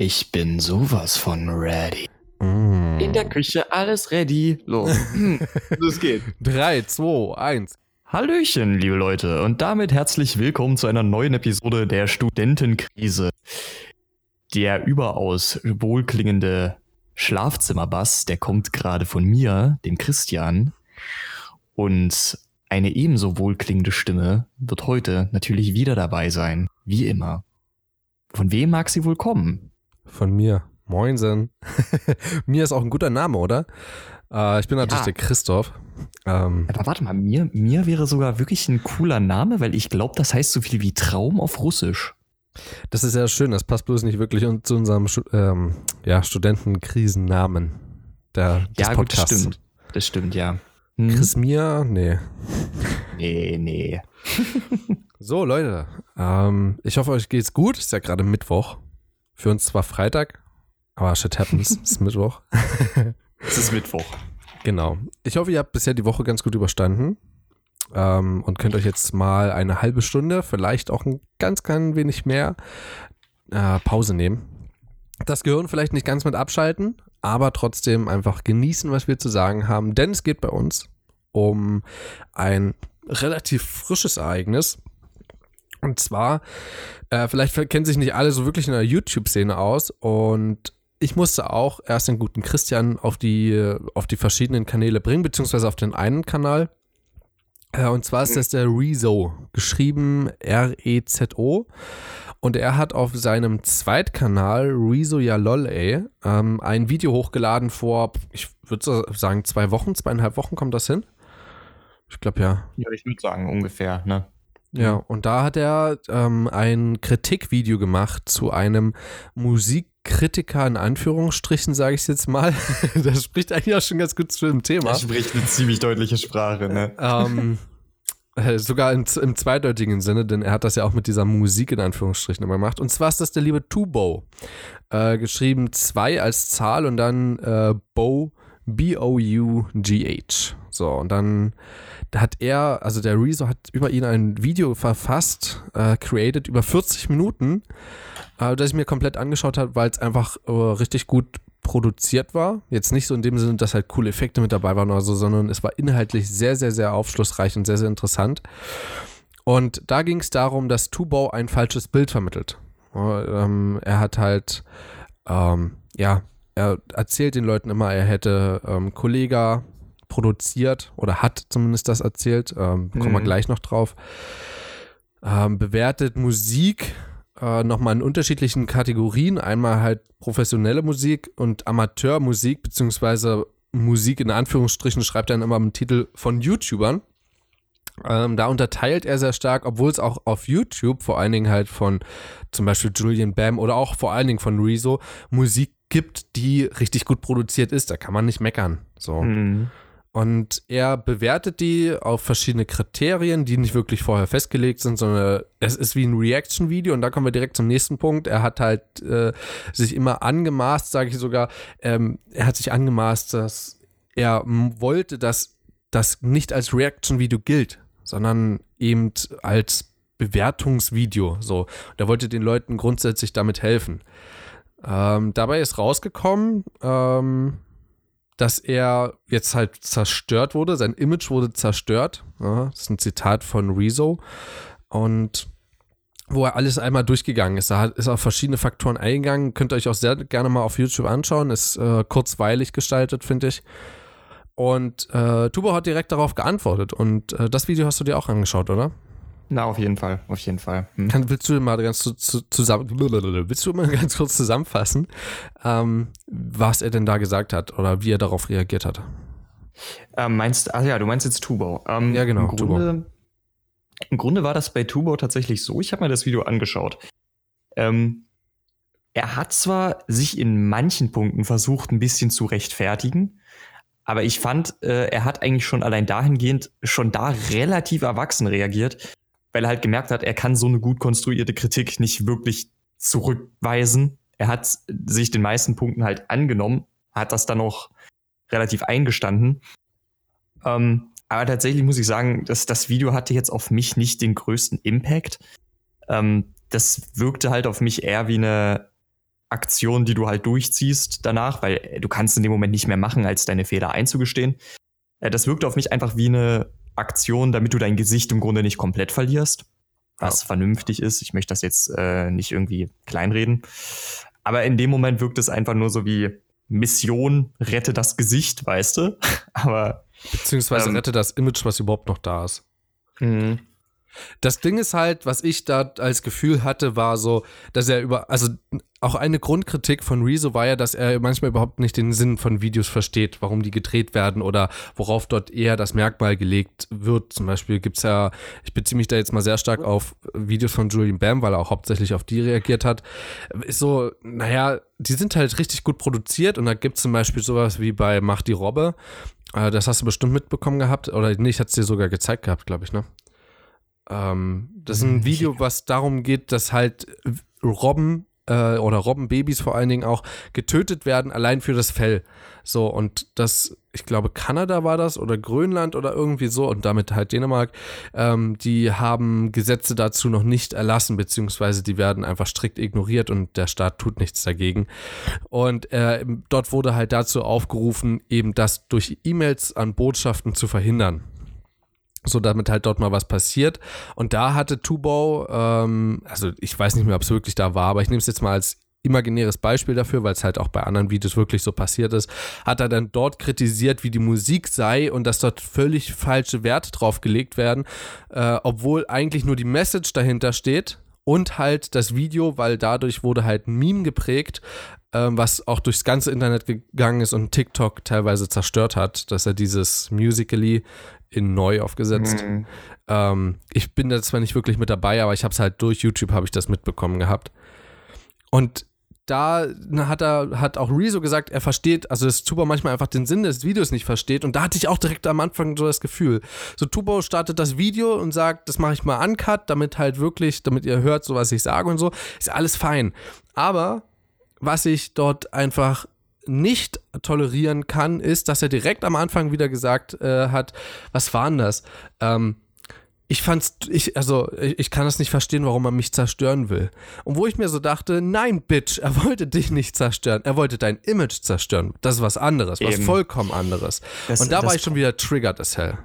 Ich bin sowas von ready. Mm. In der Küche alles ready. Los. Hm, Los geht. 3, 2, 1. Hallöchen, liebe Leute, und damit herzlich willkommen zu einer neuen Episode der Studentenkrise. Der überaus wohlklingende Schlafzimmerbass, der kommt gerade von mir, dem Christian. Und eine ebenso wohlklingende Stimme wird heute natürlich wieder dabei sein, wie immer. Von wem mag sie wohl kommen? Von mir. Moinsen. mir ist auch ein guter Name, oder? Äh, ich bin natürlich Ja. der Christoph. Ähm, Aber warte mal, mir, mir wäre sogar wirklich ein cooler Name, weil ich glaube, das heißt so viel wie Traum auf Russisch. das ist ja schön, das passt bloß nicht wirklich zu unserem ähm, ja, Studentenkrisennamen der, ja, gut, das stimmt. Das stimmt, ja. Hm? Chris Mir? Nee. Nee, nee. So, Leute. Ähm, ich hoffe, euch geht's gut. Ist ja gerade Mittwoch. Für uns zwar Freitag, aber shit happens. ist Mittwoch. Es ist Mittwoch. Genau. Ich hoffe, ihr habt bisher die Woche ganz gut überstanden ähm, und könnt euch jetzt mal eine halbe Stunde, vielleicht auch ein ganz klein wenig mehr äh, Pause nehmen. Das Gehirn vielleicht nicht ganz mit abschalten, aber trotzdem einfach genießen, was wir zu sagen haben, denn es geht bei uns um ein relativ frisches Ereignis. Und zwar, äh, vielleicht kennen sich nicht alle so wirklich in der YouTube-Szene aus und ich musste auch erst den guten Christian auf die, auf die verschiedenen Kanäle bringen, beziehungsweise auf den einen Kanal. Äh, und zwar ist das der Rezo, geschrieben R-E-Z-O. Und er hat auf seinem Zweitkanal, Rezo ja lol, ey, ähm, ein Video hochgeladen vor, ich würde sagen, zwei Wochen, zweieinhalb Wochen kommt das hin. Ich glaube ja. Ja, ich würde sagen, ungefähr, ne? Ja, und da hat er ähm, ein Kritikvideo gemacht zu einem Musikkritiker in Anführungsstrichen, sage ich jetzt mal. das spricht eigentlich auch schon ganz gut zu dem Thema. Er spricht eine ziemlich deutliche Sprache, ne? ähm, äh, sogar im, im zweideutigen Sinne, denn er hat das ja auch mit dieser Musik in Anführungsstrichen immer gemacht. Und zwar ist das der liebe Tubo. Äh, geschrieben 2 als Zahl und dann äh, Bo, B-O-U-G-H. So, und dann hat er, also der Rezo hat über ihn ein Video verfasst, äh, created, über 40 Minuten, äh, das ich mir komplett angeschaut habe, weil es einfach äh, richtig gut produziert war. Jetzt nicht so in dem Sinne, dass halt coole Effekte mit dabei waren oder so, sondern es war inhaltlich sehr, sehr, sehr aufschlussreich und sehr, sehr interessant. Und da ging es darum, dass Tubau ein falsches Bild vermittelt. Äh, ähm, er hat halt, ähm, ja, er erzählt den Leuten immer, er hätte ähm, Kollega produziert oder hat zumindest das erzählt, ähm, kommen wir Mhm. gleich noch drauf. Ähm, bewertet Musik äh, nochmal in unterschiedlichen Kategorien. Einmal halt professionelle Musik und Amateurmusik, beziehungsweise Musik in Anführungsstrichen, schreibt er dann immer im Titel von YouTubern. Ähm, da unterteilt er sehr stark, obwohl es auch auf YouTube, vor allen Dingen halt von zum Beispiel Julian Bam oder auch vor allen Dingen von Rezo, Musik gibt, die richtig gut produziert ist. Da kann man nicht meckern. So. Mhm. Und er bewertet die auf verschiedene Kriterien, die nicht wirklich vorher festgelegt sind, sondern es ist wie ein Reaction-Video. Und da kommen wir direkt zum nächsten Punkt. Er hat halt äh, sich immer angemaßt, sage ich sogar, ähm, er hat sich angemaßt, dass er wollte, dass das nicht als Reaction-Video gilt, sondern eben als Bewertungsvideo. So, er wollte den Leuten grundsätzlich damit helfen. Ähm, dabei ist rausgekommen, ähm, dass er jetzt halt zerstört wurde, sein Image wurde zerstört. Ja, das ist ein Zitat von Rezo. Und wo er alles einmal durchgegangen ist. Da ist auf verschiedene Faktoren eingegangen. Könnt ihr euch auch sehr gerne mal auf YouTube anschauen. Ist äh, kurzweilig gestaltet, finde ich. Und äh, Tubo hat direkt darauf geantwortet. Und äh, das Video hast du dir auch angeschaut, oder? Na, auf jeden Fall, auf jeden Fall. Hm. Kann, willst du mal ganz zu, zu, zusammen, willst du mal ganz kurz zusammenfassen, ähm, was er denn da gesagt hat oder wie er darauf reagiert hat? Ähm, meinst, ach ja, du meinst jetzt Tubo. Ähm, Ja, genau, Im Grunde, Im Grunde war das bei Tubo tatsächlich so. Ich habe mir das Video angeschaut. Ähm, er hat zwar sich in manchen Punkten versucht, ein bisschen zu rechtfertigen, aber ich fand, äh, er hat eigentlich schon allein dahingehend schon da relativ erwachsen reagiert, weil er halt gemerkt hat, er kann so eine gut konstruierte Kritik nicht wirklich zurückweisen. Er hat sich den meisten Punkten halt angenommen, hat das dann auch relativ eingestanden. Ähm, aber tatsächlich muss ich sagen, dass das Video hatte jetzt auf mich nicht den größten Impact. Ähm, das wirkte halt auf mich eher wie eine, Aktion, die du halt durchziehst danach, weil äh, du kannst in dem Moment nicht mehr machen, als deine Fehler einzugestehen. Äh, das wirkte auf mich einfach wie eine Aktion, damit du dein Gesicht im Grunde nicht komplett verlierst, was ja. vernünftig ist. Ich möchte das jetzt äh, nicht irgendwie kleinreden. Aber in dem Moment wirkt es einfach nur so wie Mission, rette das Gesicht, weißt du? Aber. Beziehungsweise ähm, rette das Image, was überhaupt noch da ist. Mhm. Das Ding ist halt, was ich da als Gefühl hatte, war so, dass er über, also auch eine Grundkritik von Rezo war ja, dass er manchmal überhaupt nicht den Sinn von Videos versteht, warum die gedreht werden oder worauf dort eher das Merkmal gelegt wird. Zum Beispiel gibt es ja, ich beziehe mich da jetzt mal sehr stark auf Videos von Julian Bam, weil er auch hauptsächlich auf die reagiert hat. Ist so, naja, die sind halt richtig gut produziert und da gibt es zum Beispiel sowas wie bei Mach die Robbe. Äh, das hast du bestimmt mitbekommen gehabt, oder nee, ich hatte es dir sogar gezeigt gehabt, glaube ich, ne? Ähm, das ist ein Video, was darum geht, dass halt Robben äh, oder Robbenbabys vor allen Dingen auch getötet werden, allein für das Fell. So, und das, ich glaube, Kanada war das oder Grönland oder irgendwie so und damit halt Dänemark, ähm, die haben Gesetze dazu noch nicht erlassen, beziehungsweise die werden einfach strikt ignoriert und der Staat tut nichts dagegen. Und äh, dort wurde halt dazu aufgerufen, eben das durch E-Mails an Botschaften zu verhindern so damit halt dort mal was passiert. Und da hatte Tubau, ähm, also ich weiß nicht mehr, ob es wirklich da war, aber ich nehme es jetzt mal als imaginäres Beispiel dafür, weil es halt auch bei anderen Videos wirklich so passiert ist, hat er dann dort kritisiert, wie die Musik sei und dass dort völlig falsche Werte drauf gelegt werden, äh, obwohl eigentlich nur die Message dahinter steht und halt das Video, weil dadurch wurde halt ein Meme geprägt, ähm, was auch durchs ganze Internet gegangen ist und TikTok teilweise zerstört hat, dass er dieses Musically in neu aufgesetzt. Mhm. Ähm, ich bin da zwar nicht wirklich mit dabei, aber ich habe es halt durch YouTube habe ich das mitbekommen gehabt. Und da hat er, hat auch Rezo gesagt, er versteht, also dass Tubo manchmal einfach den Sinn des Videos nicht versteht. Und da hatte ich auch direkt am Anfang so das Gefühl. So, Tubo startet das Video und sagt, das mache ich mal uncut, damit halt wirklich, damit ihr hört, so was ich sage und so. Ist alles fein. Aber was ich dort einfach nicht tolerieren kann, ist, dass er direkt am Anfang wieder gesagt äh, hat, was war denn das? Ähm, ich fand's, ich, also, ich, ich, kann das nicht verstehen, warum er mich zerstören will. Und wo ich mir so dachte, nein, Bitch, er wollte dich nicht zerstören, er wollte dein Image zerstören. Das ist was anderes, was Eben. vollkommen anderes. Das, Und da war ich schon wieder triggered as hell.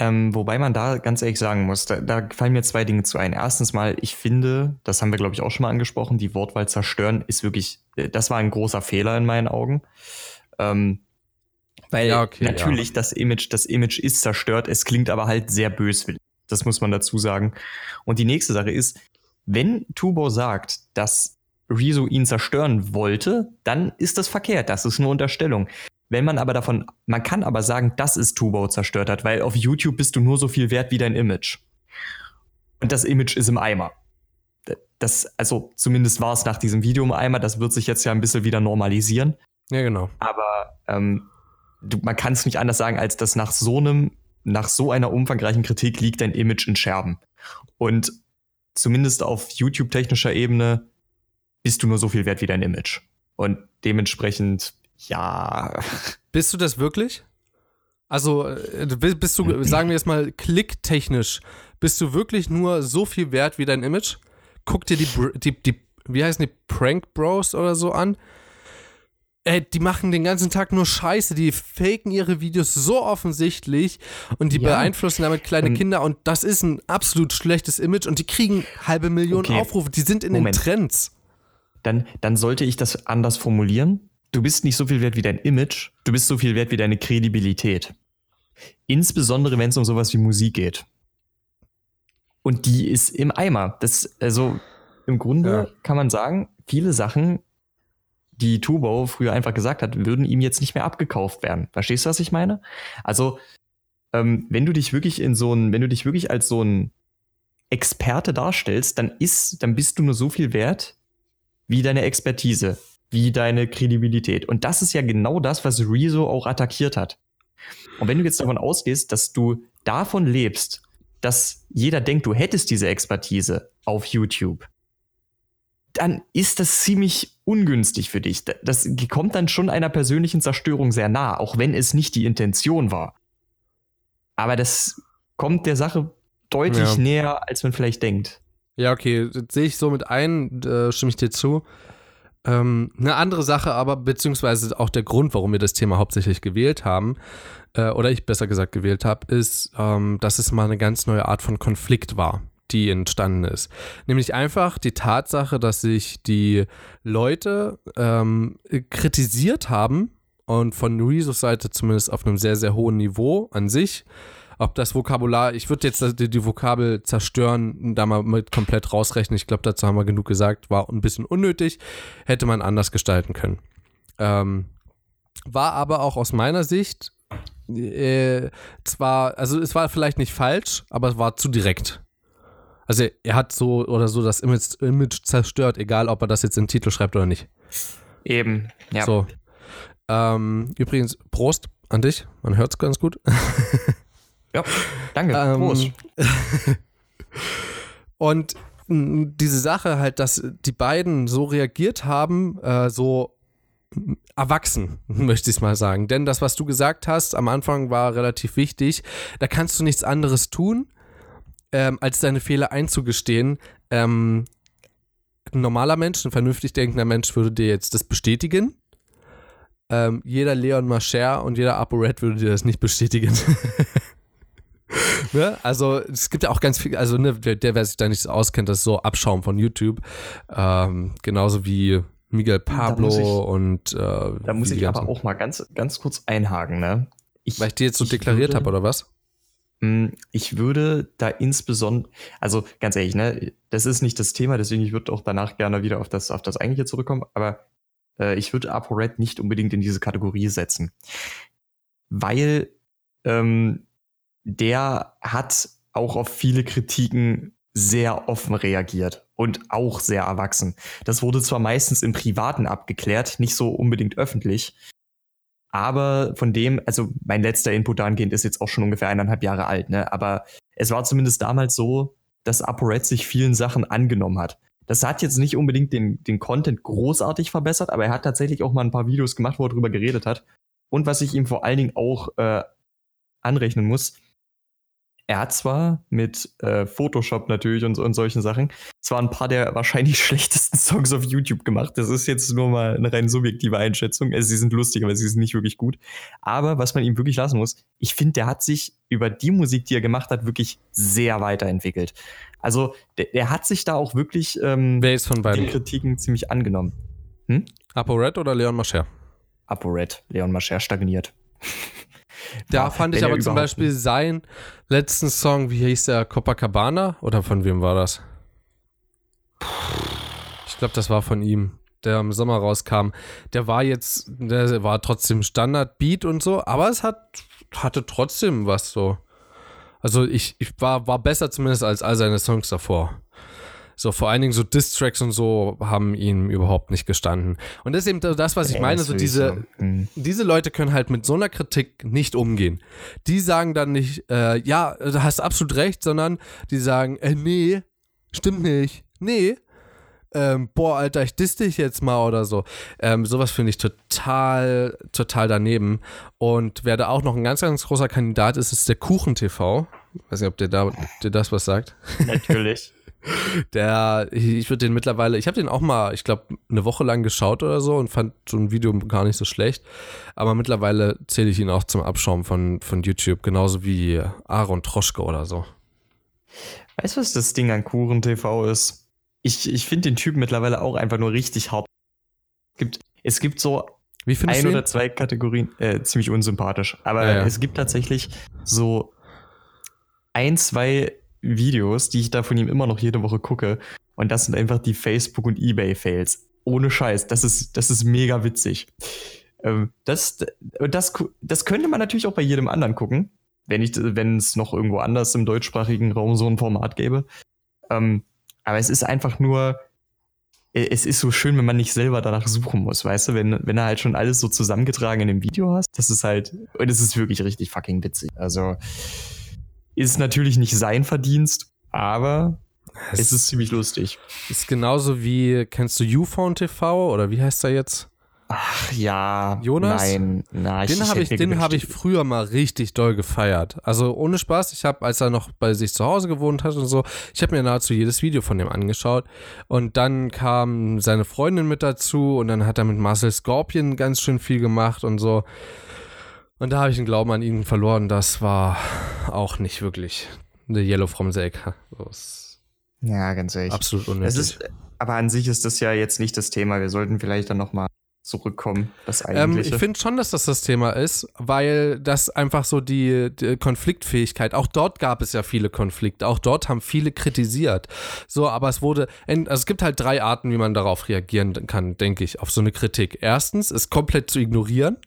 Ähm, wobei man da ganz ehrlich sagen muss, da, da, fallen mir zwei Dinge zu ein. Erstens mal, ich finde, das haben wir, glaube ich, auch schon mal angesprochen, die Wortwahl zerstören ist wirklich, äh, das war ein großer Fehler in meinen Augen. Ähm, weil ja, okay, natürlich ja. das Image, das Image ist zerstört, es klingt aber halt sehr böswillig. Das muss man dazu sagen. Und die nächste Sache ist, wenn Tubo sagt, dass Rezo ihn zerstören wollte, dann ist das verkehrt. Das ist eine Unterstellung. Wenn man aber davon, man kann aber sagen, dass es Tubo zerstört hat, weil auf YouTube bist du nur so viel wert wie dein Image. Und das Image ist im Eimer. Das, also zumindest war es nach diesem Video im Eimer, das wird sich jetzt ja ein bisschen wieder normalisieren. Ja, genau. Aber ähm, du, man kann es nicht anders sagen, als dass nach so einem, nach so einer umfangreichen Kritik liegt dein Image in Scherben. Und zumindest auf YouTube-technischer Ebene bist du nur so viel wert wie dein Image. Und dementsprechend ja. Bist du das wirklich? Also, äh, bist du, sagen wir jetzt mal, klicktechnisch, bist du wirklich nur so viel wert wie dein Image? Guck dir die, die, die wie heißen die, Prank Bros oder so an. Ey, die machen den ganzen Tag nur Scheiße, die faken ihre Videos so offensichtlich und die ja. beeinflussen damit kleine und Kinder und das ist ein absolut schlechtes Image und die kriegen halbe Millionen okay. Aufrufe, die sind in Moment. den Trends. Dann, dann sollte ich das anders formulieren du bist nicht so viel wert wie dein Image, du bist so viel wert wie deine Kredibilität. Insbesondere, wenn es um sowas wie Musik geht. Und die ist im Eimer. Das, also im Grunde ja. kann man sagen, viele Sachen, die Tubo früher einfach gesagt hat, würden ihm jetzt nicht mehr abgekauft werden. Verstehst du, was ich meine? Also, ähm, wenn du dich wirklich in so ein, wenn du dich wirklich als so ein Experte darstellst, dann ist, dann bist du nur so viel wert wie deine Expertise wie deine Kredibilität. Und das ist ja genau das, was Rezo auch attackiert hat. Und wenn du jetzt davon ausgehst, dass du davon lebst, dass jeder denkt, du hättest diese Expertise auf YouTube, dann ist das ziemlich ungünstig für dich. Das kommt dann schon einer persönlichen Zerstörung sehr nah, auch wenn es nicht die Intention war. Aber das kommt der Sache deutlich ja. näher, als man vielleicht denkt. Ja, okay, sehe ich so mit ein, äh, stimme ich dir zu. Ähm, eine andere Sache aber, beziehungsweise auch der Grund, warum wir das Thema hauptsächlich gewählt haben, äh, oder ich besser gesagt gewählt habe, ist, ähm, dass es mal eine ganz neue Art von Konflikt war, die entstanden ist. Nämlich einfach die Tatsache, dass sich die Leute ähm, kritisiert haben und von Reesos Seite zumindest auf einem sehr, sehr hohen Niveau an sich ob das Vokabular, ich würde jetzt die, die, Vokabel zerstören, da mal mit komplett rausrechnen. Ich glaube, dazu haben wir genug gesagt. War ein bisschen unnötig, hätte man anders gestalten können. Ähm, war aber auch aus meiner Sicht äh, zwar, also es war vielleicht nicht falsch, aber es war zu direkt. Also er hat so oder so das Image, Image zerstört, egal ob er das jetzt in den Titel schreibt oder nicht. Eben, ja. So. Ähm, übrigens, Prost an dich. Man hört es ganz gut. Ja, danke. Ähm, Prost. und diese Sache halt, dass die beiden so reagiert haben, äh, so erwachsen, möchte ich mal sagen. Denn das, was du gesagt hast, am Anfang war relativ wichtig. Da kannst du nichts anderes tun, ähm, als deine Fehler einzugestehen. Ähm, ein normaler Mensch, ein vernünftig denkender Mensch würde dir jetzt das bestätigen. Ähm, jeder Leon Mascher und jeder ApoRed würde dir das nicht bestätigen. ne? Also es gibt ja auch ganz viel, also ne, der, der, wer sich da nicht auskennt, das ist so Abschaum von YouTube. Ähm, genauso wie Miguel Pablo ich, und äh, Da muss ich aber auch mal ganz, ganz kurz einhaken, ne? Ich, Weil ich dir jetzt so deklariert habe, oder was? Hm, ich würde da insbesondere, also ganz ehrlich, ne, das ist nicht das Thema, deswegen ich würde auch danach gerne wieder auf das, auf das eigentliche zurückkommen, aber äh, ich würde ApoRed nicht unbedingt in diese Kategorie setzen. Weil ähm, der hat auch auf viele Kritiken sehr offen reagiert und auch sehr erwachsen. Das wurde zwar meistens im Privaten abgeklärt, nicht so unbedingt öffentlich, aber von dem, also mein letzter Input dahingehend ist jetzt auch schon ungefähr eineinhalb Jahre alt, ne? Aber es war zumindest damals so, dass ApoRed sich vielen Sachen angenommen hat. Das hat jetzt nicht unbedingt den, den Content großartig verbessert, aber er hat tatsächlich auch mal ein paar Videos gemacht, wo er drüber geredet hat. Und was ich ihm vor allen Dingen auch äh, anrechnen muss, er hat zwar mit äh, Photoshop natürlich und, und solchen Sachen zwar ein paar der wahrscheinlich schlechtesten Songs auf YouTube gemacht. Das ist jetzt nur mal eine rein subjektive Einschätzung. Also sie sind lustig, aber sie sind nicht wirklich gut. Aber was man ihm wirklich lassen muss, ich finde, der hat sich über die Musik, die er gemacht hat, wirklich sehr weiterentwickelt. Also der, der hat sich da auch wirklich ähm, Wer ist von beiden? den Kritiken ziemlich angenommen. Hm? ApoRed oder Leon Mascher? ApoRed. Leon Mascher stagniert. Da ja, fand ich aber zum Beispiel nicht. seinen letzten Song, wie hieß der, Copacabana? Oder von wem war das? Ich glaube, das war von ihm, der im Sommer rauskam. Der war jetzt, der war trotzdem Standard-Beat und so, aber es hat, hatte trotzdem was so. Also ich, ich war, war besser zumindest als all seine Songs davor. So, vor allen Dingen so Distracks und so haben ihm überhaupt nicht gestanden. Und das ist eben das, was ich meine. So diese. Mhm. diese Leute können halt mit so einer Kritik nicht umgehen. Die sagen dann nicht, äh, ja, du hast absolut recht, sondern die sagen, äh, nee, stimmt nicht. Nee, ähm, boah, Alter, ich diss dich jetzt mal oder so. Ähm, sowas finde ich total, total daneben. Und wer da auch noch ein ganz, ganz großer Kandidat ist, ist der Kuchen TV. Weiß nicht, ob dir da dir das was sagt. Natürlich. Der, ich würde den mittlerweile, ich habe den auch mal, ich glaube, eine Woche lang geschaut oder so und fand so ein Video gar nicht so schlecht. Aber mittlerweile zähle ich ihn auch zum Abschaum von, von YouTube, genauso wie Aaron Troschke oder so. Weißt du, was das Ding an Kuchen TV ist? Ich, ich finde den Typen mittlerweile auch einfach nur richtig hart. Es gibt, es gibt so ein oder zwei Kategorien, äh, ziemlich unsympathisch. Aber ja, ja. es gibt tatsächlich so ein, zwei Videos, die ich da von ihm immer noch jede Woche gucke. Und das sind einfach die Facebook- und Ebay-Fails. Ohne Scheiß. Das ist, das ist mega witzig. Ähm, das, das, das könnte man natürlich auch bei jedem anderen gucken, wenn es noch irgendwo anders im deutschsprachigen Raum so ein Format gäbe. Ähm, aber es ist einfach nur, es ist so schön, wenn man nicht selber danach suchen muss, weißt du, wenn, wenn er halt schon alles so zusammengetragen in dem Video hast, das ist halt, und es ist wirklich richtig fucking witzig. Also, ist natürlich nicht sein Verdienst, aber es, es ist ziemlich lustig. Ist genauso wie, kennst du Uphone TV oder wie heißt er jetzt? Ach ja, Jonas? Nein, na, Den habe ich, den hab ich früher mal richtig doll gefeiert. Also ohne Spaß, ich habe, als er noch bei sich zu Hause gewohnt hat und so, ich habe mir nahezu jedes Video von dem angeschaut. Und dann kam seine Freundin mit dazu und dann hat er mit Marcel Scorpion ganz schön viel gemacht und so. Und da habe ich den Glauben an ihn verloren. Das war auch nicht wirklich eine Yellow from the Egg. Ja, ganz ehrlich. Absolut unnötig. Ist, aber an sich ist das ja jetzt nicht das Thema. Wir sollten vielleicht dann noch mal zurückkommen, das eigentliche. Ähm, ich finde schon, dass das das Thema ist, weil das einfach so die, die, Konfliktfähigkeit, auch dort gab es ja viele Konflikte, auch dort haben viele kritisiert. So, aber es wurde, also es gibt halt drei Arten, wie man darauf reagieren kann, denke ich, auf so eine Kritik. Erstens, es komplett zu ignorieren.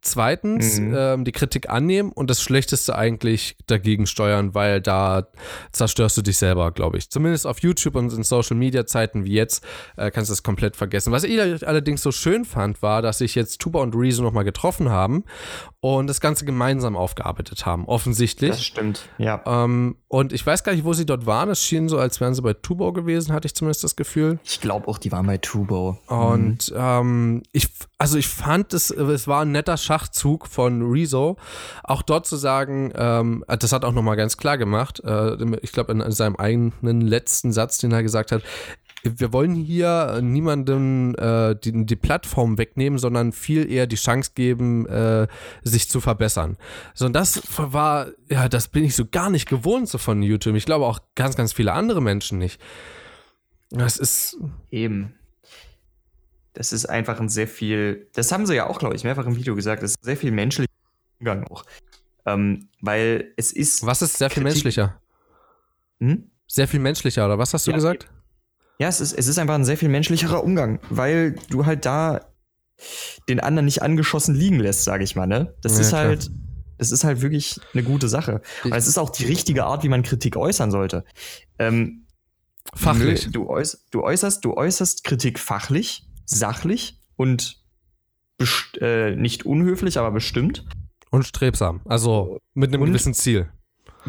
Zweitens, mhm. ähm, die Kritik annehmen und das Schlechteste eigentlich dagegen steuern, weil da zerstörst du dich selber, glaube ich. Zumindest auf YouTube und in Social Media Zeiten wie jetzt äh, kannst du das komplett vergessen. Was ich allerdings so schön fand, war, dass sich jetzt Tuba und Rezo nochmal getroffen haben und das Ganze gemeinsam aufgearbeitet haben, offensichtlich. Das stimmt, ja. Ähm, und ich weiß gar nicht, wo sie dort waren. Es schien so, als wären sie bei Tubo gewesen, hatte ich zumindest das Gefühl. Ich glaube auch, die waren bei Tubo. Und mhm. ähm, ich, also ich fand es, es war ein netter Schachzug von Rezo, auch dort zu sagen, ähm, das hat auch nochmal ganz klar gemacht, äh, ich glaube in seinem eigenen letzten Satz, den er gesagt hat, wir wollen hier niemandem äh, die, die Plattform wegnehmen, sondern viel eher die Chance geben, äh, sich zu verbessern. So, und das war, ja, das bin ich so gar nicht gewohnt so von YouTube. Ich glaube auch ganz, ganz viele andere Menschen nicht. Das ist. Eben. Das ist einfach ein sehr viel, das haben sie ja auch, glaube ich, mehrfach im Video gesagt, das ist sehr viel menschlicher Umgang auch. Ähm, weil es ist. Was ist sehr viel Kritik menschlicher? Hm? Sehr viel menschlicher, oder was hast du ja, gesagt? Ja, es ist, es ist einfach ein sehr viel menschlicherer Umgang, weil du halt da den anderen nicht angeschossen liegen lässt, sage ich mal, ne? Das ja, ist klar. halt, das ist halt wirklich eine gute Sache. Weil es ist auch die richtige Art, wie man Kritik äußern sollte. Ähm, fachlich. Du, äuß, du, äußerst, du äußerst Kritik fachlich, sachlich und äh, nicht unhöflich, aber bestimmt. Und strebsam. Also mit einem und, gewissen Ziel.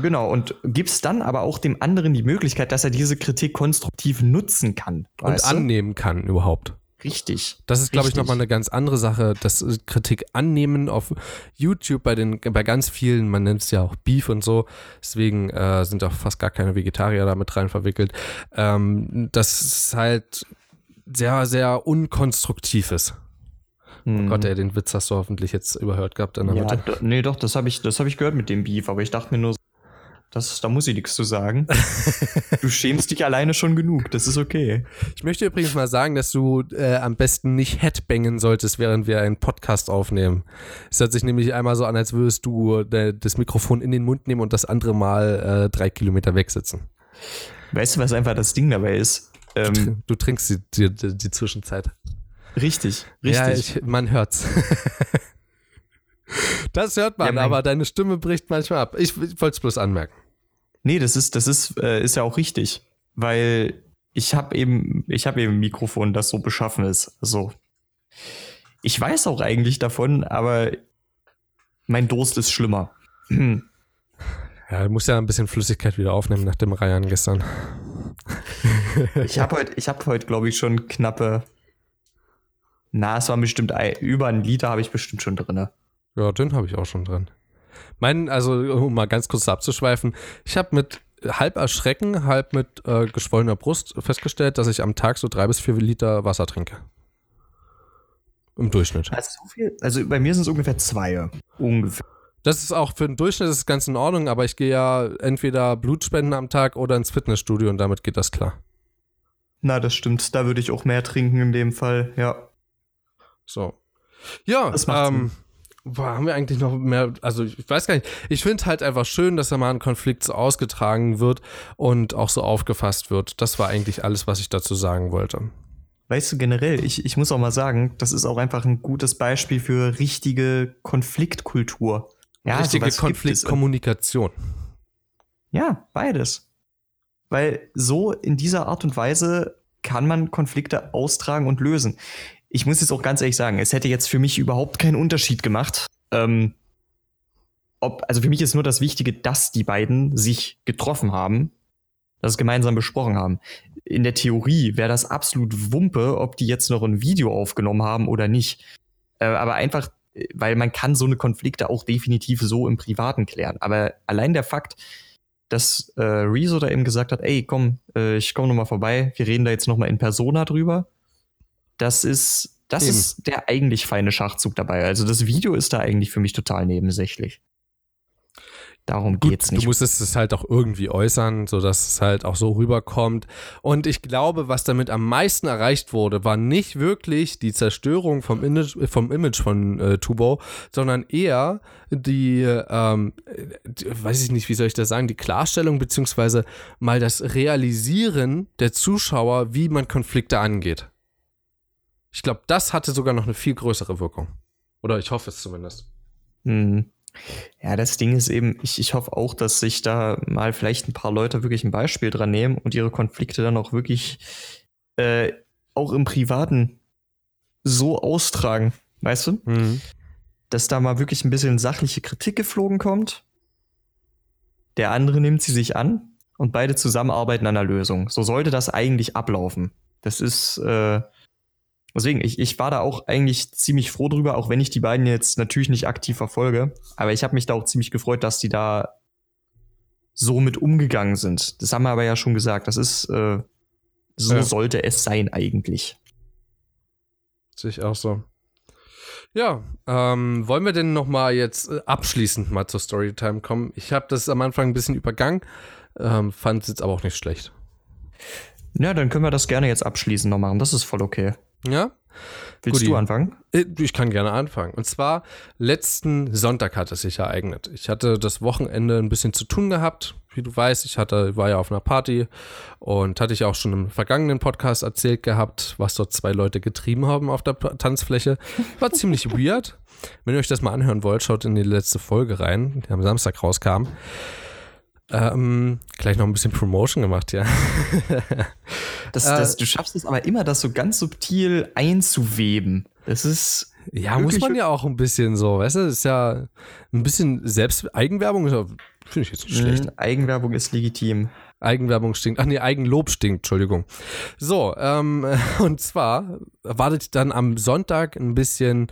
Genau, und gibst dann aber auch dem anderen die Möglichkeit, dass er diese Kritik konstruktiv nutzen kann. Und annehmen kann überhaupt. Richtig. Das ist, glaube ich, nochmal eine ganz andere Sache. Das Kritik annehmen auf YouTube bei den, bei ganz vielen, man nennt es ja auch Beef und so, deswegen äh, sind auch fast gar keine Vegetarier da mit rein verwickelt. Ähm, das ist halt sehr, sehr unkonstruktiv ist. Oh hm. Gott, ey, den Witz hast du hoffentlich jetzt überhört gehabt in der ja, Mitte. Nee, doch, das habe ich, hab ich gehört mit dem Beef, aber ich dachte mir nur, das, da muss ich nichts zu sagen. du schämst dich alleine schon genug. Das ist okay. Ich möchte übrigens mal sagen, dass du äh, am besten nicht headbangen solltest, während wir einen Podcast aufnehmen. Es hört sich nämlich einmal so an, als würdest du äh, das Mikrofon in den Mund nehmen und das andere Mal äh, drei Kilometer wegsitzen. Weißt du, was einfach das Ding dabei ist? Ähm, du trinkst die, die, die, Zwischenzeit. Richtig, richtig. Ja, ich, man hört's. Das hört man, ja, aber deine Stimme bricht manchmal ab. Ich, ich wollte es bloß anmerken. Nee, das ist, das ist, äh, ist ja auch richtig, weil ich habe eben, ich habe eben ein Mikrofon, das so beschaffen ist. Also ich weiß auch eigentlich davon, aber mein Durst ist schlimmer. Ja, du musst ja ein bisschen Flüssigkeit wieder aufnehmen nach dem Reihen gestern. ich habe heute, ich habe heute, glaube ich, schon knappe. Na, es war bestimmt über ein Liter habe ich bestimmt schon drin. Ja, den habe ich auch schon drin. Mein, also um mal ganz kurz abzuschweifen, ich habe mit halb erschrecken, halb mit äh, geschwollener Brust festgestellt, dass ich am Tag so drei bis vier Liter Wasser trinke. Im Durchschnitt. Also, so viel, also bei mir sind es ungefähr zwei. Ungefähr. Das ist auch für den Durchschnitt ist ganz in Ordnung, aber ich gehe ja entweder Blutspenden am Tag oder ins Fitnessstudio und damit geht das klar. Na, das stimmt. Da würde ich auch mehr trinken in dem Fall, ja. So. Ja, das macht ähm, Sinn Boah, haben wir eigentlich noch mehr? Also, ich weiß gar nicht. Ich finde halt einfach schön, dass da mal ein Konflikt so ausgetragen wird und auch so aufgefasst wird. Das war eigentlich alles, was ich dazu sagen wollte. Weißt du, generell, ich, ich muss auch mal sagen, das ist auch einfach ein gutes Beispiel für richtige Konfliktkultur. Ja, richtige Konfliktkommunikation. Ja, beides. Weil so in dieser Art und Weise kann man Konflikte austragen und lösen ich muss jetzt auch ganz ehrlich sagen, es hätte jetzt für mich überhaupt keinen Unterschied gemacht. Ähm, ob, also für mich ist nur das Wichtige, dass die beiden sich getroffen haben, das gemeinsam besprochen haben. in der Theorie wäre das absolut Wumpe, ob die jetzt noch ein Video aufgenommen haben oder nicht. Äh, aber einfach, weil man kann so eine Konflikte auch definitiv so im Privaten klären. Aber allein der Fakt, dass äh, Rezo da eben gesagt hat, ey, komm, äh, ich komme nochmal vorbei, wir reden da jetzt nochmal in Persona drüber. Das ist, das eben. ist der eigentlich feine Schachzug dabei. Also das Video ist da eigentlich für mich total nebensächlich. Darum Gut, geht's nicht. Du musstest es halt auch irgendwie äußern, sodass es halt auch so rüberkommt. Und ich glaube, was damit am meisten erreicht wurde, war nicht wirklich die Zerstörung vom Image, vom Image von äh, Tubo, sondern eher die, ähm, die, weiß ich nicht, wie soll ich das sagen, die Klarstellung beziehungsweise mal das Realisieren der Zuschauer, wie man Konflikte angeht. Ich glaube, das hatte sogar noch eine viel größere Wirkung. Oder ich hoffe es zumindest. Mhm. Ja, das Ding ist eben, ich, ich hoffe auch, dass sich da mal vielleicht ein paar Leute wirklich ein Beispiel dran nehmen und ihre Konflikte dann auch wirklich äh, auch im Privaten so austragen, weißt du? Mhm. Dass da mal wirklich ein bisschen sachliche Kritik geflogen kommt. Der andere nimmt sie sich an und beide zusammenarbeiten an einer Lösung. So sollte das eigentlich ablaufen. Das ist, äh, Deswegen, ich, ich war da auch eigentlich ziemlich froh drüber, auch wenn ich die beiden jetzt natürlich nicht aktiv verfolge. Aber ich habe mich da auch ziemlich gefreut, dass die da so mit umgegangen sind. Das haben wir aber ja schon gesagt. Das ist, äh, so ja. sollte es sein eigentlich. Sehe ich auch so. Ja, ähm, wollen wir denn noch mal jetzt äh, abschließend mal zur Storytime kommen? Ich habe das am Anfang ein bisschen übergangen, ähm, fand es jetzt aber auch nicht schlecht. Ja, dann können wir das gerne jetzt abschließend noch machen. Das ist voll okay. Ja. Willst Guti. du anfangen? Äh, ich kann gerne anfangen. Und zwar, letzten Sonntag hat es sich ereignet. Ich hatte das Wochenende ein bisschen zu tun gehabt. Wie du weißt, ich hatte, war ja auf einer Party und hatte ich auch schon im vergangenen Podcast erzählt gehabt, was dort zwei Leute getrieben haben auf der Tanzfläche. War ziemlich weird. Wenn ihr euch das mal anhören wollt, schaut in die letzte Folge rein, die am Samstag rauskam. Ähm, gleich noch ein bisschen Promotion gemacht, ja. das, das, äh, du schaffst es aber immer, das so ganz subtil einzuweben. Das ist. Ja, muss man ja auch ein bisschen so, weißt du, das ist ja ein bisschen Selbst Eigenwerbung, finde ich jetzt nicht schlecht. Mhm, Eigenwerbung ist legitim. Eigenwerbung stinkt. Ach nee, Eigenlob stinkt, Entschuldigung. So, ähm, und zwar wartet dann am Sonntag ein bisschen,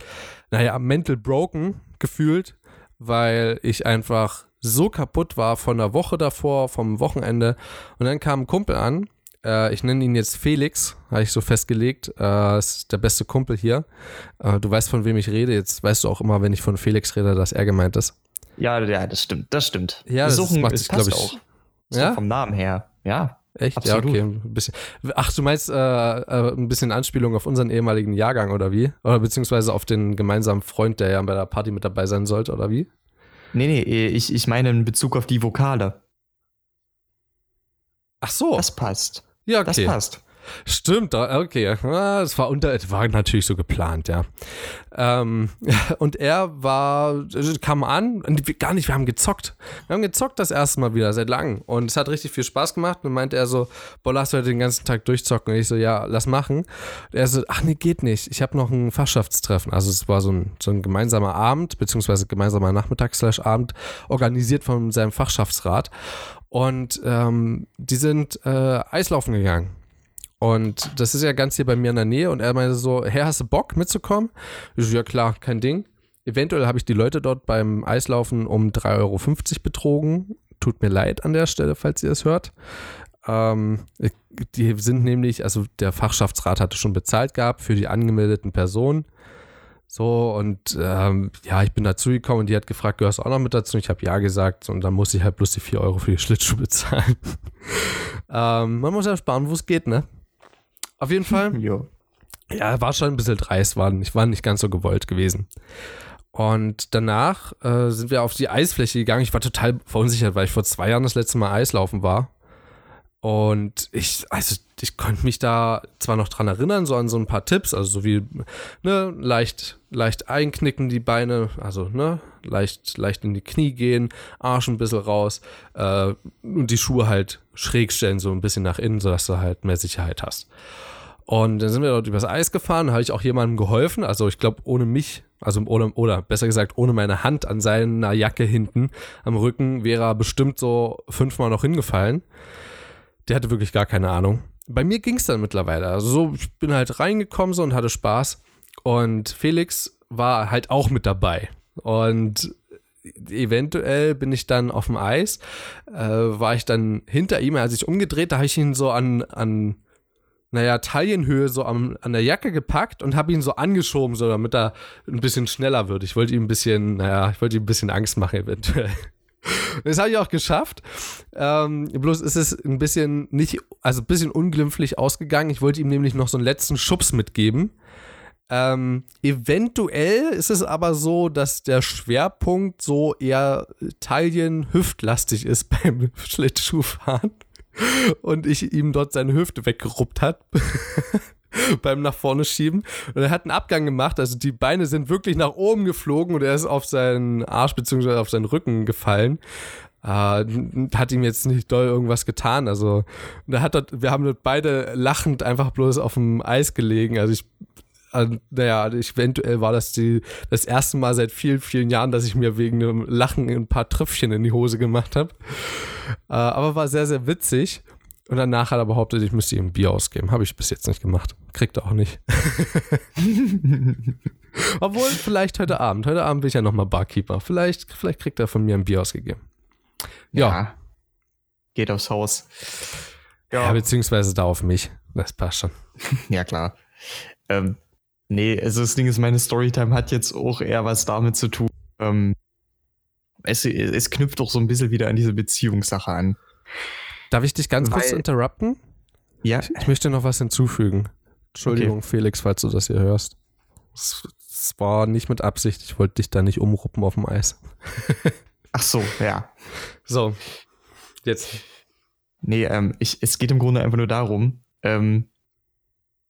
naja, mental broken gefühlt, weil ich einfach so kaputt war von der Woche davor, vom Wochenende. Und dann kam ein Kumpel an. Äh, ich nenne ihn jetzt Felix, habe ich so festgelegt. Äh, ist der beste Kumpel hier. Äh, du weißt, von wem ich rede. Jetzt weißt du auch immer, wenn ich von Felix rede, dass er gemeint ist. Ja, ja, das stimmt. Das stimmt. Ja, das, das macht sich, glaube ich. Auch. Ja? Vom Namen her. Ja. Echt? Absolut. Ja, okay. Ein bisschen. Ach, du meinst äh, äh, ein bisschen Anspielung auf unseren ehemaligen Jahrgang oder wie? Oder beziehungsweise auf den gemeinsamen Freund, der ja bei der Party mit dabei sein sollte oder wie? Nee, nee, ich, ich meine in Bezug auf die Vokale. Ach so. Das passt. Ja, okay. Das passt. Stimmt, okay. Es war unter, war natürlich so geplant, ja. Ähm, und er war, kam an, gar nicht, wir haben gezockt. Wir haben gezockt das erste Mal wieder, seit langem. Und es hat richtig viel Spaß gemacht. Und meinte er so, boah, lass heute den ganzen Tag durchzocken. Und ich so, ja, lass machen. Und er so, ach nee, geht nicht. Ich habe noch ein Fachschaftstreffen. Also es war so ein, so ein gemeinsamer Abend, beziehungsweise gemeinsamer Nachmittags-Abend, organisiert von seinem Fachschaftsrat. Und ähm, die sind äh, Eislaufen gegangen. Und das ist ja ganz hier bei mir in der Nähe. Und er meinte so, Herr, hast du Bock mitzukommen? Ich so, ja klar, kein Ding. Eventuell habe ich die Leute dort beim Eislaufen um 3,50 Euro betrogen. Tut mir leid an der Stelle, falls ihr es hört. Ähm, die sind nämlich, also der Fachschaftsrat hatte schon bezahlt gehabt für die angemeldeten Personen. So, und ähm, ja, ich bin dazugekommen und die hat gefragt, gehörst du auch noch mit dazu? Ich habe ja gesagt und dann muss ich halt bloß die 4 Euro für die Schlittschuhe bezahlen. ähm, man muss ja sparen, wo es geht, ne? Auf jeden Fall. jo. Ja, war schon ein bisschen dreist, war nicht, war nicht ganz so gewollt gewesen. Und danach äh, sind wir auf die Eisfläche gegangen. Ich war total verunsichert, weil ich vor zwei Jahren das letzte Mal Eislaufen war. Und ich, also ich konnte mich da zwar noch dran erinnern, so an so ein paar Tipps, also so wie, ne, leicht, leicht einknicken die Beine, also, ne, leicht, leicht in die Knie gehen, Arsch ein bisschen raus, äh, und die Schuhe halt schräg stellen, so ein bisschen nach innen, sodass du halt mehr Sicherheit hast. Und dann sind wir dort übers Eis gefahren, habe ich auch jemandem geholfen. Also ich glaube, ohne mich, also ohne, oder besser gesagt, ohne meine Hand an seiner Jacke hinten am Rücken, wäre er bestimmt so fünfmal noch hingefallen. Der hatte wirklich gar keine Ahnung. Bei mir ging es dann mittlerweile. Also so, ich bin halt reingekommen so und hatte Spaß. Und Felix war halt auch mit dabei. Und eventuell bin ich dann auf dem Eis, äh, war ich dann hinter ihm, als ich umgedreht, da habe ich ihn so an, an naja, Taillenhöhe so am, an der Jacke gepackt und habe ihn so angeschoben, so damit er ein bisschen schneller wird. Ich wollte ihm ein bisschen, naja, ich wollte ihm ein bisschen Angst machen eventuell. Das habe ich auch geschafft. Ähm, bloß ist es ein bisschen nicht, also ein bisschen unglimpflich ausgegangen. Ich wollte ihm nämlich noch so einen letzten Schubs mitgeben. Ähm, eventuell ist es aber so, dass der Schwerpunkt so eher Taillen-hüftlastig ist beim Schlittschuhfahren und ich ihm dort seine Hüfte weggeruppt hat. beim nach vorne schieben. Und er hat einen Abgang gemacht, also die Beine sind wirklich nach oben geflogen und er ist auf seinen Arsch bzw. auf seinen Rücken gefallen. Uh, hat ihm jetzt nicht doll irgendwas getan. Also, da hat dort, wir haben dort beide lachend einfach bloß auf dem Eis gelegen. Also ich äh, naja, eventuell war das die, das erste Mal seit vielen, vielen Jahren, dass ich mir wegen einem Lachen ein paar Tröpfchen in die Hose gemacht habe. Äh, aber war sehr, sehr witzig. Und danach hat er behauptet, ich müsste ihm ein Bier ausgeben. Habe ich bis jetzt nicht gemacht. Kriegt er auch nicht. Obwohl, vielleicht heute Abend. Heute Abend bin ich ja nochmal Barkeeper. Vielleicht, vielleicht kriegt er von mir ein Bier ausgegeben. Ja. ja. Geht aufs Haus. Ja. ja, beziehungsweise da auf mich. Das passt schon. ja, klar. Ähm, nee, also das Ding ist, meine Storytime hat jetzt auch eher was damit zu tun. Ähm, es, es knüpft auch so ein bisschen wieder an diese Beziehungssache an. Darf ich dich ganz Weil, kurz interrupten? Ja. Ich, ich, möchte noch was hinzufügen. Entschuldigung, okay. Felix, falls du das hier hörst. Es, war nicht mit Absicht. Ich wollte dich da nicht umruppen auf dem Eis. Ach so, ja. So, jetzt. Nee, ähm, ich, es geht im Grunde einfach nur darum, ähm,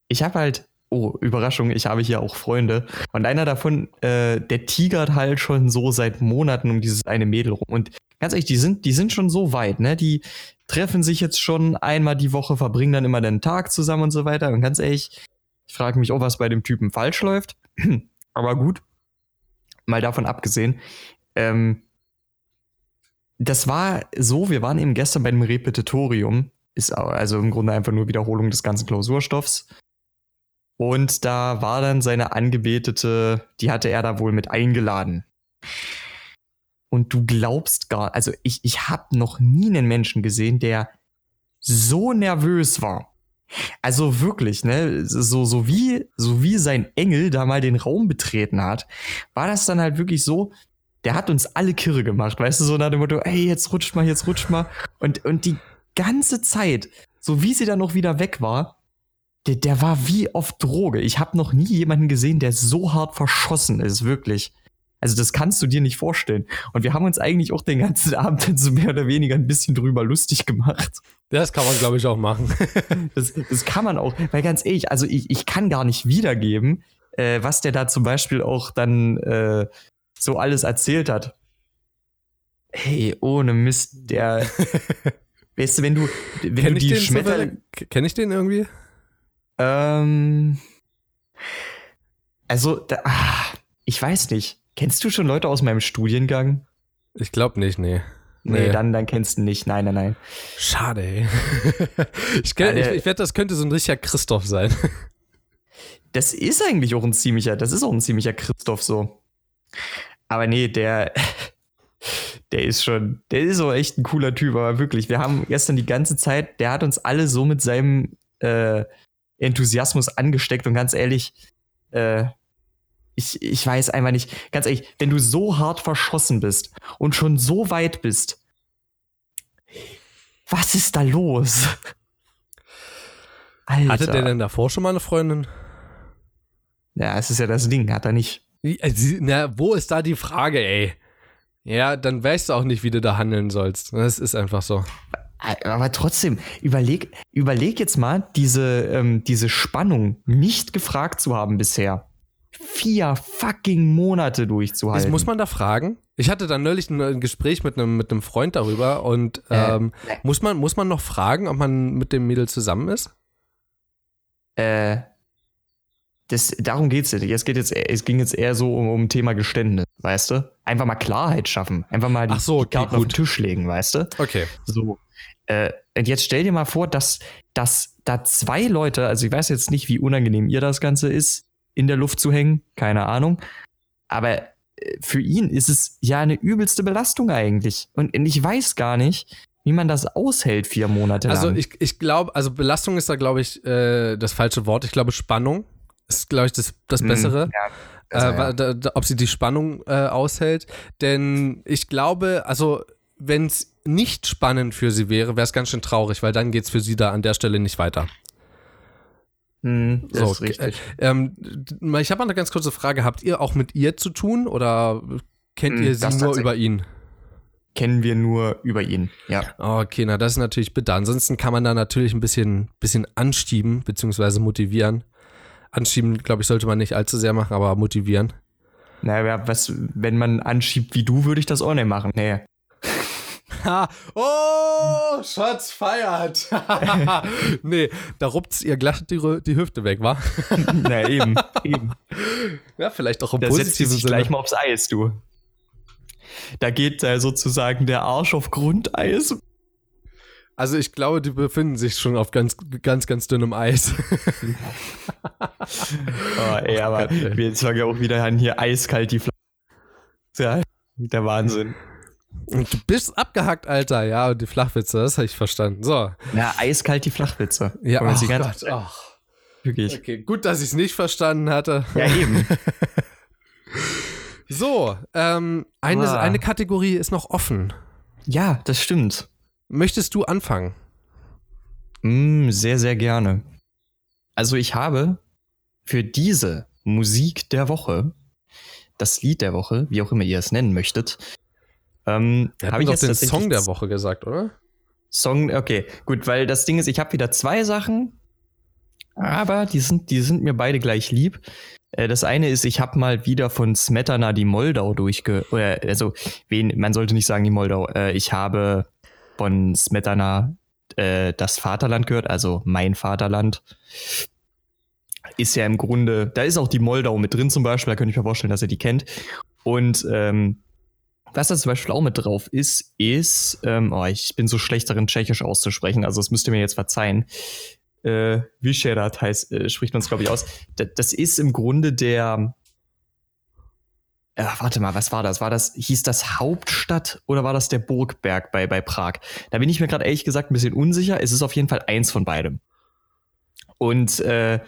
ich habe halt, oh, Überraschung, ich habe hier auch Freunde. Und einer davon, äh, der tigert halt schon so seit Monaten um dieses eine Mädel rum. Und ganz ehrlich, die sind, die sind schon so weit, ne? Die treffen sich jetzt schon einmal die Woche, verbringen dann immer den Tag zusammen und so weiter. Und ganz ehrlich, ich frage mich auch, was bei dem Typen falsch läuft. Aber gut, mal davon abgesehen. Ähm, das war so, wir waren eben gestern bei dem Repetitorium. Ist also im Grunde einfach nur Wiederholung des ganzen Klausurstoffs. Und da war dann seine Angebetete, die hatte er da wohl mit eingeladen. Und du glaubst gar, also ich, ich habe noch nie einen Menschen gesehen, der so nervös war. Also wirklich, ne, so, so wie, so wie sein Engel da mal den Raum betreten hat, war das dann halt wirklich so, der hat uns alle kirre gemacht, weißt du, so nach dem Motto, ey, jetzt rutscht mal, jetzt rutscht mal. Und, und die ganze Zeit, so wie sie dann noch wieder weg war, der, der war wie auf Droge. Ich habe noch nie jemanden gesehen, der so hart verschossen ist, wirklich. Also das kannst du dir nicht vorstellen. Und wir haben uns eigentlich auch den ganzen Abend so mehr oder weniger ein bisschen drüber lustig gemacht. Das kann man, glaube ich, auch machen. das, das kann man auch, weil ganz ehrlich, also ich, ich kann gar nicht wiedergeben, äh, was der da zum Beispiel auch dann äh, so alles erzählt hat. Hey, ohne Mist, der. weißt du, wenn du, wenn kenn du die Schmetterlinge. Kenn ich den irgendwie? Ähm. Also, da, ach, ich weiß nicht. Kennst du schon Leute aus meinem Studiengang? Ich glaube nicht, nee. Nee, nee, dann, dann kennst du nicht. Nein, nein, nein. Schade, ey. ich, kenn, ich, ich wette, das könnte so ein richtiger Christoph sein. Das ist eigentlich auch ein ziemlicher, das ist auch ein ziemlicher Christoph so. Aber nee, der, der ist schon, der ist auch echt ein cooler Typ, aber wirklich, wir haben gestern die ganze Zeit, der hat uns alle so mit seinem äh, Enthusiasmus angesteckt und ganz ehrlich, äh, ich, ich weiß einfach nicht, ganz ehrlich, wenn du so hart verschossen bist und schon so weit bist, was ist da los? Alter. Hatte der denn davor schon mal eine Freundin? Ja, es ist ja das Ding, hat er nicht. Also, na, wo ist da die Frage, ey? Ja, dann weißt du auch nicht, wie du da handeln sollst. Das ist einfach so. Aber trotzdem, überleg, überleg jetzt mal, diese, ähm, diese Spannung nicht gefragt zu haben bisher vier fucking Monate durchzuhalten. Das muss man da fragen? Ich hatte dann neulich ein Gespräch mit einem, mit einem Freund darüber und äh, ähm, äh, muss, man, muss man noch fragen, ob man mit dem Mädel zusammen ist? Äh, das, darum geht's nicht. Es, geht jetzt, es ging jetzt eher so um, um Thema Geständnis, weißt du? Einfach mal Klarheit schaffen. Einfach mal die, Ach so, okay, Karten gut. auf den Tisch legen, weißt du? Okay. So. Äh, und jetzt stell dir mal vor, dass, dass da zwei Leute, also ich weiß jetzt nicht, wie unangenehm ihr das Ganze ist, in der Luft zu hängen, keine Ahnung. Aber äh, für ihn ist es ja eine übelste Belastung eigentlich. Und ich weiß gar nicht, wie man das aushält vier Monate Also lang. ich, ich glaube, also Belastung ist da, glaube ich, äh, das falsche Wort. Ich glaube, Spannung ist, glaube ich, das, das Mhm, Bessere. ja, äh, besser, ja. da, da, ob sie die Spannung äh, aushält. Denn ich glaube, also wenn es nicht spannend für sie wäre, wäre es ganz schön traurig, weil dann geht es für sie da an der Stelle nicht weiter. Hm, das So, ist richtig. Ähm, d- ich habe eine ganz kurze Frage. Habt ihr auch mit ihr zu tun oder kennt Hm, ihr sie nur über ihn? Kennen wir nur über ihn. Ja. Okay, na das ist natürlich bitter. Ansonsten kann man da natürlich ein bisschen, bisschen anschieben, beziehungsweise motivieren. Anschieben, glaube ich, sollte man nicht allzu sehr machen, aber motivieren. Naja, was, wenn man anschiebt wie du, würde ich das auch nicht machen. Nee. Ha, oh, Schatz feiert. nee, da rupt's ihr glatt die, die Hüfte weg, wa? Na, eben, eben. Ja, vielleicht auch im Da setzt sie positiven sich Sinne. gleich mal aufs Eis, du. Da geht äh, sozusagen der Arsch auf Grundeis. Also ich glaube, die befinden sich schon auf ganz, ganz, ganz dünnem Eis. Oh, ey, aber Gott, ey. wir jetzt fangen ja auch wieder an, hier eiskalt die Flasche. Ja, der Wahnsinn. Und du bist abgehackt, Alter. Ja, und die Flachwitze, das habe ich verstanden. So. Ja, eiskalt die Flachwitze. Ja, oh Gott, ach. Wirklich. Okay, gut, dass ich es nicht verstanden hatte. Ja, eben. So, ähm, eine, Ah. eine Kategorie ist noch offen. Ja, das stimmt. Möchtest du anfangen? Mm, sehr, sehr gerne. Also ich habe für diese Musik der Woche, das Lied der Woche, wie auch immer ihr es nennen möchtet, ähm, habe ich doch jetzt den Song der Woche gesagt, oder? Song, okay, gut, weil das Ding ist, ich habe wieder zwei Sachen, aber die sind, die sind mir beide gleich lieb. Äh, Das eine ist, ich habe mal wieder von Smetana die Moldau durchge... Oder, also, wen, man sollte nicht sagen die Moldau. Äh, Ich habe von Smetana äh, das Vaterland gehört, also mein Vaterland. Ist ja im Grunde, da ist auch die Moldau mit drin zum Beispiel, da könnte ich mir vorstellen, dass ihr die kennt. Und ähm, was da zum Beispiel auch mit drauf ist, ist, ähm, oh, ich bin so schlecht darin, Tschechisch auszusprechen, also das müsst ihr mir jetzt verzeihen. Äh, Vyšehrad heißt, äh, spricht man es, glaube ich, aus. Da, das ist im Grunde der. Äh, warte mal, was war das? War das, hieß das Hauptstadt oder war das der Burgberg bei, bei Prag? Da bin ich mir gerade ehrlich gesagt ein bisschen unsicher. Es ist auf jeden Fall eins von beidem. Und äh,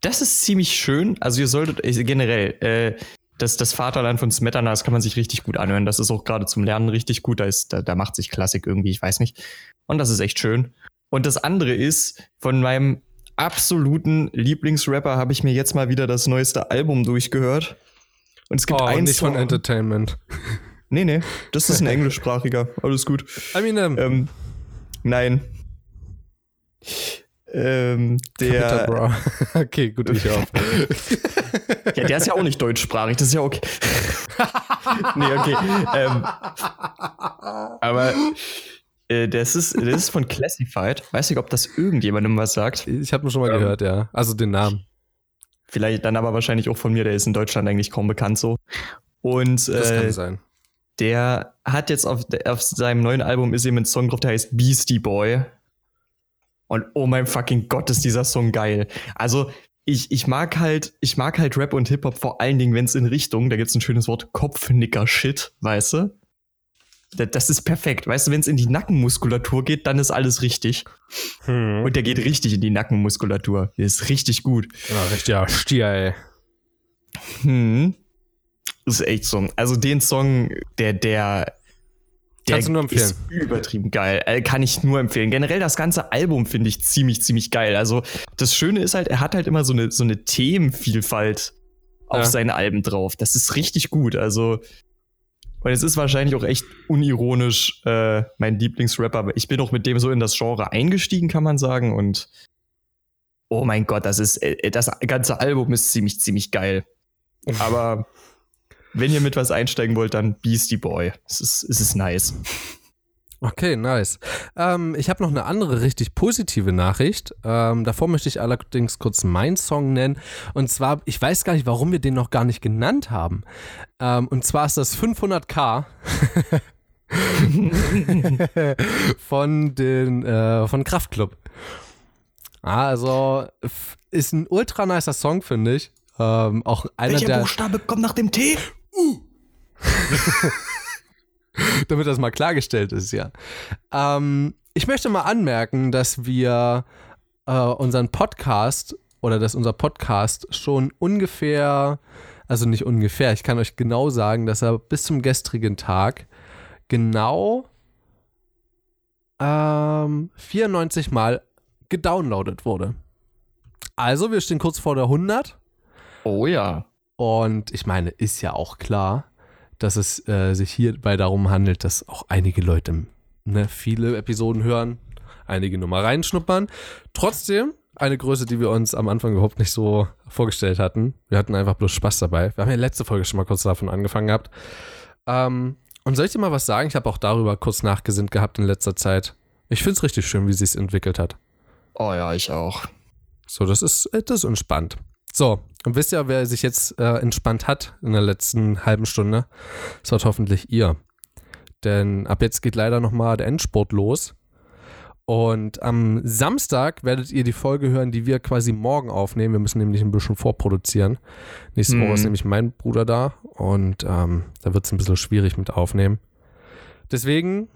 das ist ziemlich schön. Also ihr solltet äh, generell, äh, das, das Vaterland von Smetana, das kann man sich richtig gut anhören. Das ist auch gerade zum Lernen richtig gut. Da, ist, da, da macht sich Klassik irgendwie, ich weiß nicht. Und das ist echt schön. Und das andere ist, von meinem absoluten Lieblingsrapper habe ich mir jetzt mal wieder das neueste Album durchgehört. Und es gibt Oh, einen nicht von. Entertainment. Nee, nee, das ist ein englischsprachiger. Alles gut. Eminem. Ähm, nein. Ähm, der, okay, gut, ich auf. ja, der ist ja auch nicht deutschsprachig, das ist ja okay. nee, okay. Ähm, aber äh, das, ist, das ist von Classified. Weiß nicht, ob das irgendjemandem was sagt. Ich habe ihn schon mal Ähm. gehört, ja. Also den Namen. Vielleicht dann aber wahrscheinlich auch von mir, der ist in Deutschland eigentlich kaum bekannt so. Und Das äh, kann sein. der hat jetzt auf, auf seinem neuen Album ist eben ein Song drauf, der heißt Beastie Boy. Und oh mein fucking Gott, ist dieser Song geil. Also, ich, ich mag halt, ich mag halt Rap und Hip-Hop vor allen Dingen, wenn es in Richtung, da gibt's ein schönes Wort, Kopfnicker-Shit, weißt du? Da- Das ist perfekt. Weißt du, wenn es in die Nackenmuskulatur geht, dann ist alles richtig. Hm. Und der geht richtig in die Nackenmuskulatur. Der ist richtig gut. Ja, richtiger Stier, ey. Hm. Das ist echt so. Also den Song, der, der, der Kannst du nur empfehlen. ist übertrieben geil. Äh, kann ich nur empfehlen. Generell das ganze Album finde ich ziemlich, ziemlich geil. Also das Schöne ist halt, er hat halt immer so eine, so eine Themenvielfalt auf Ja. seine Alben drauf. Das ist richtig gut. Also und es ist wahrscheinlich auch echt unironisch äh, mein Lieblingsrapper, aber ich bin auch mit dem so in das Genre eingestiegen, kann man sagen. Und oh mein Gott, das ist äh, das ganze Album ist ziemlich, ziemlich geil. Aber wenn ihr mit was einsteigen wollt, dann Beastie Boy. Es ist, es ist nice. Okay, nice. Ähm, ich habe noch eine andere richtig positive Nachricht. Ähm, davor möchte ich allerdings kurz meinen Song nennen. Und zwar, ich weiß gar nicht, warum wir den noch gar nicht genannt haben. Ähm, und zwar ist das 500k von den äh, von Kraftklub. Also, ist ein ultra nicer Song, finde ich. Ähm, auch einer Welcher der. Buchstabe kommt nach dem T? damit das mal klargestellt ist, ja. Ähm, ich möchte mal anmerken, dass wir äh, unseren Podcast oder dass unser Podcast schon ungefähr, also nicht ungefähr, ich kann euch genau sagen, dass er bis zum gestrigen Tag genau ähm, 94 Mal gedownloadet wurde. Also, wir stehen kurz vor der 100. Oh ja. Und ich meine, ist ja auch klar, dass es äh, sich hierbei darum handelt, dass auch einige Leute ne, viele Episoden hören, einige nur mal reinschnuppern. Trotzdem eine Größe, die wir uns am Anfang überhaupt nicht so vorgestellt hatten. Wir hatten einfach bloß Spaß dabei. Wir haben ja letzte Folge schon mal kurz davon angefangen gehabt. Ähm, und soll ich dir mal was sagen? Ich habe auch darüber kurz nachgesinnt gehabt in letzter Zeit. Ich finde es richtig schön, wie sich entwickelt hat. Oh ja, ich auch. So, das ist, äh, das ist entspannt. So, und wisst ihr, wer sich jetzt äh, entspannt hat in der letzten halben Stunde? Das wird hoffentlich ihr. Denn ab jetzt geht leider nochmal der Endsport los. Und am Samstag werdet ihr die Folge hören, die wir quasi morgen aufnehmen. Wir müssen nämlich ein bisschen vorproduzieren. Nächste Woche Mhm. ist nämlich mein Bruder da und ähm, da wird es ein bisschen schwierig mit aufnehmen. Deswegen,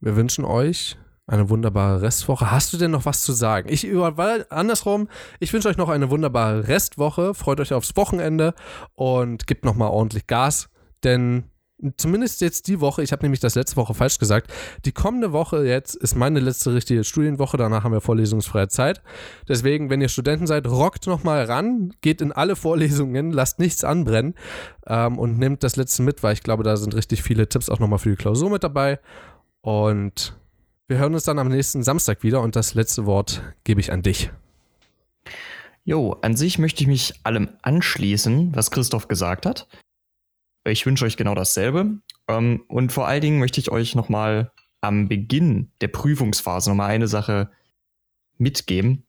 wir wünschen euch eine wunderbare Restwoche. Hast du denn noch was zu sagen? Ich über, weil andersrum, ich wünsche euch noch eine wunderbare Restwoche. Freut euch aufs Wochenende und gebt nochmal ordentlich Gas, denn zumindest jetzt die Woche, ich habe nämlich das letzte Woche falsch gesagt, die kommende Woche jetzt ist meine letzte richtige Studienwoche, danach haben wir vorlesungsfreie Zeit. Deswegen, wenn ihr Studenten seid, rockt nochmal ran, geht in alle Vorlesungen, lasst nichts anbrennen ähm, und nehmt das letzte mit, weil ich glaube, da sind richtig viele Tipps auch nochmal für die Klausur mit dabei. Und wir hören uns dann am nächsten Samstag wieder und das letzte Wort gebe ich an dich. Jo, an sich möchte ich mich allem anschließen, was Christoph gesagt hat. Ich wünsche euch genau dasselbe. Ähm, und vor allen Dingen möchte ich euch nochmal am Beginn der Prüfungsphase nochmal eine Sache mitgeben.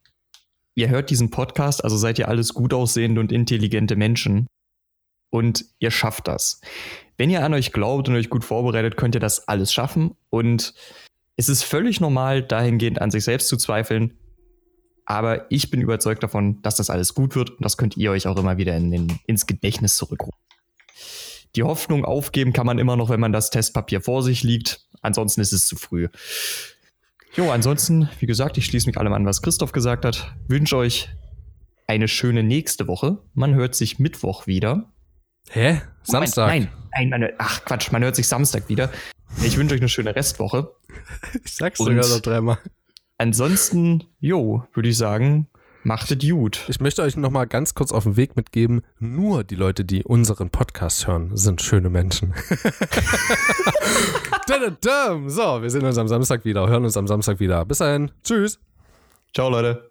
Ihr hört diesen Podcast, also seid ihr alles gut aussehende und intelligente Menschen. Und ihr schafft das. Wenn ihr an euch glaubt und euch gut vorbereitet, könnt ihr das alles schaffen. Und es ist völlig normal, dahingehend an sich selbst zu zweifeln. Aber ich bin überzeugt davon, dass das alles gut wird und das könnt ihr euch auch immer wieder in den, ins Gedächtnis zurückrufen. Die Hoffnung aufgeben kann man immer noch, wenn man das Testpapier vor sich liegt. Ansonsten ist es zu früh. Jo, ansonsten, wie gesagt, ich schließe mich allem an, was Christoph gesagt hat. Wünsche euch eine schöne nächste Woche. Man hört sich Mittwoch wieder. Hä? Samstag? Nein, nein, nein, nein, ach Quatsch, man hört sich Samstag wieder. Ich wünsche euch eine schöne Restwoche. Ich sag's Und- sogar noch dreimal. Ansonsten, jo, würde ich sagen, macht es gut. Ich möchte euch nochmal ganz kurz auf den Weg mitgeben. Nur die Leute, die unseren Podcast hören, sind schöne Menschen. So, wir sehen uns am Samstag wieder, hören uns am Samstag wieder. Bis dahin. Tschüss. Ciao, Leute.